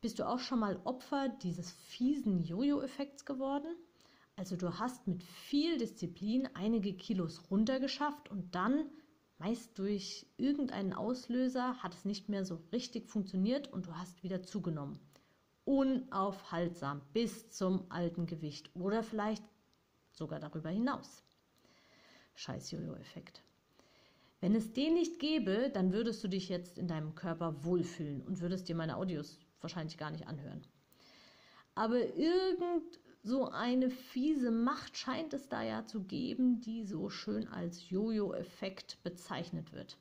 Bist du auch schon mal Opfer dieses fiesen Jojo-Effekts geworden? Also du hast mit viel Disziplin einige Kilos runtergeschafft und dann, meist durch irgendeinen Auslöser, hat es nicht mehr so richtig funktioniert und du hast wieder zugenommen. Unaufhaltsam bis zum alten Gewicht oder vielleicht sogar darüber hinaus. Scheiß Jojo-Effekt. Wenn es den nicht gäbe, dann würdest du dich jetzt in deinem Körper wohlfühlen und würdest dir meine Audios wahrscheinlich gar nicht anhören. Aber irgend so eine fiese Macht scheint es da ja zu geben, die so schön als Jojo-Effekt bezeichnet wird.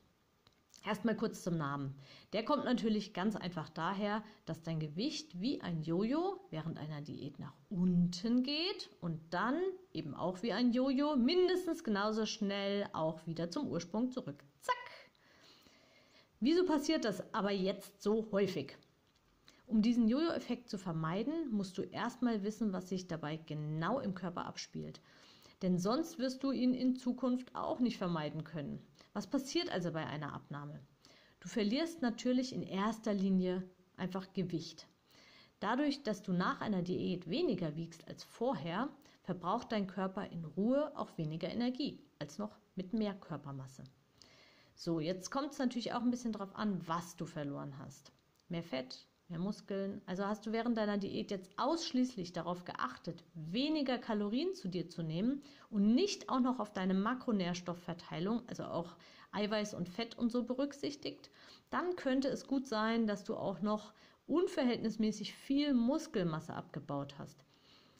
Erstmal kurz zum Namen. Der kommt natürlich ganz einfach daher, dass dein Gewicht wie ein Jojo während einer Diät nach unten geht und dann eben auch wie ein Jojo mindestens genauso schnell auch wieder zum Ursprung zurück. Zack! Wieso passiert das aber jetzt so häufig? Um diesen Jojo-Effekt zu vermeiden, musst du erstmal wissen, was sich dabei genau im Körper abspielt. Denn sonst wirst du ihn in Zukunft auch nicht vermeiden können. Was passiert also bei einer Abnahme? Du verlierst natürlich in erster Linie einfach Gewicht. Dadurch, dass du nach einer Diät weniger wiegst als vorher, verbraucht dein Körper in Ruhe auch weniger Energie als noch mit mehr Körpermasse. So, jetzt kommt es natürlich auch ein bisschen darauf an, was du verloren hast. Mehr Fett, mehr Muskeln. Also hast du während deiner Diät jetzt ausschließlich darauf geachtet, weniger Kalorien zu dir zu nehmen und nicht auch noch auf deine Makronährstoffverteilung, also auch Eiweiß und Fett und so berücksichtigt, dann könnte es gut sein, dass du auch noch unverhältnismäßig viel Muskelmasse abgebaut hast.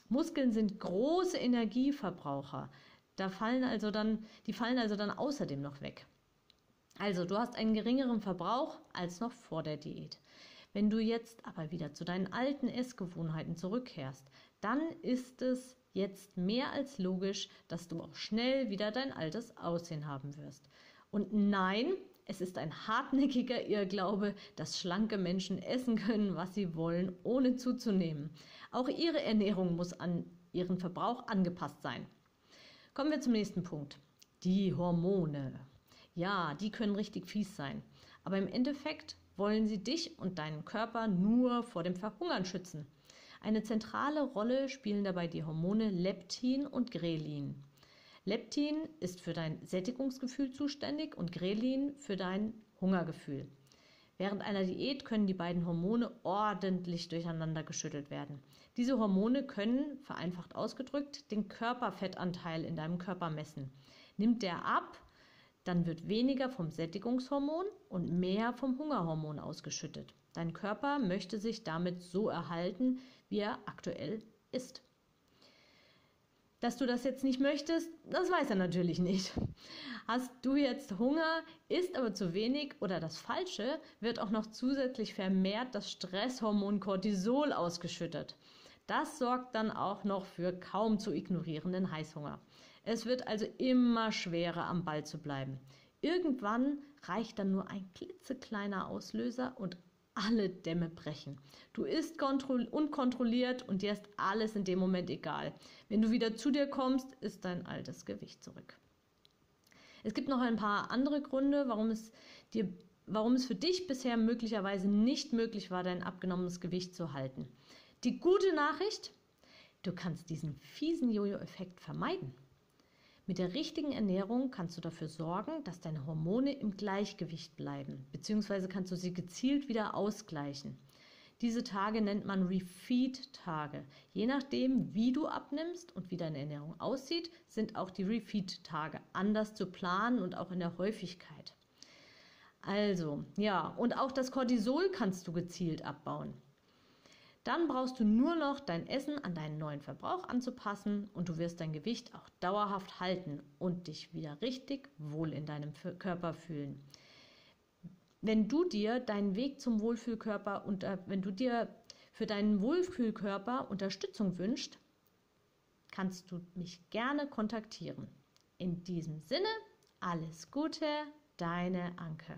Muskeln sind große Energieverbraucher. Da fallen also dann, die fallen also dann außerdem noch weg. Also, du hast einen geringeren Verbrauch als noch vor der Diät. Wenn du jetzt aber wieder zu deinen alten Essgewohnheiten zurückkehrst, dann ist es jetzt mehr als logisch, dass du auch schnell wieder dein altes Aussehen haben wirst. Und nein, es ist ein hartnäckiger Irrglaube, dass schlanke Menschen essen können, was sie wollen, ohne zuzunehmen. Auch ihre Ernährung muss an ihren Verbrauch angepasst sein. Kommen wir zum nächsten Punkt. Die Hormone. Ja, die können richtig fies sein. Aber im Endeffekt wollen sie dich und deinen Körper nur vor dem Verhungern schützen. Eine zentrale Rolle spielen dabei die Hormone Leptin und Grelin. Leptin ist für dein Sättigungsgefühl zuständig und Grelin für dein Hungergefühl. Während einer Diät können die beiden Hormone ordentlich durcheinander geschüttelt werden. Diese Hormone können, vereinfacht ausgedrückt, den Körperfettanteil in deinem Körper messen. Nimmt der ab, dann wird weniger vom Sättigungshormon und mehr vom Hungerhormon ausgeschüttet. Dein Körper möchte sich damit so erhalten, wie er aktuell ist. Dass du das jetzt nicht möchtest, das weiß er natürlich nicht. Hast du jetzt Hunger, isst aber zu wenig oder das Falsche, wird auch noch zusätzlich vermehrt das Stresshormon Cortisol ausgeschüttet. Das sorgt dann auch noch für kaum zu ignorierenden Heißhunger. Es wird also immer schwerer, am Ball zu bleiben. Irgendwann reicht dann nur ein klitzekleiner Auslöser und alle Dämme brechen. Du isst unkontrolliert und dir ist alles in dem Moment egal. Wenn du wieder zu dir kommst, ist dein altes Gewicht zurück. Es gibt noch ein paar andere Gründe, warum es dir warum es für dich bisher möglicherweise nicht möglich war, dein abgenommenes Gewicht zu halten. Die gute Nachricht, du kannst diesen fiesen Jojo-Effekt vermeiden. Mit der richtigen Ernährung kannst du dafür sorgen, dass deine Hormone im Gleichgewicht bleiben, beziehungsweise kannst du sie gezielt wieder ausgleichen. Diese Tage nennt man Refeed-Tage. Je nachdem, wie du abnimmst und wie deine Ernährung aussieht, sind auch die Refeed-Tage anders zu planen und auch in der Häufigkeit. Also, ja, und auch das Cortisol kannst du gezielt abbauen. Dann brauchst du nur noch dein Essen an deinen neuen Verbrauch anzupassen und du wirst dein Gewicht auch dauerhaft halten und dich wieder richtig wohl in deinem Körper fühlen. wenn du dir deinen Weg zum Wohlfühlkörper und wenn du dir für deinen Wohlfühlkörper Unterstützung wünschst, kannst du mich gerne kontaktieren. In diesem Sinne, alles Gute, deine Anke.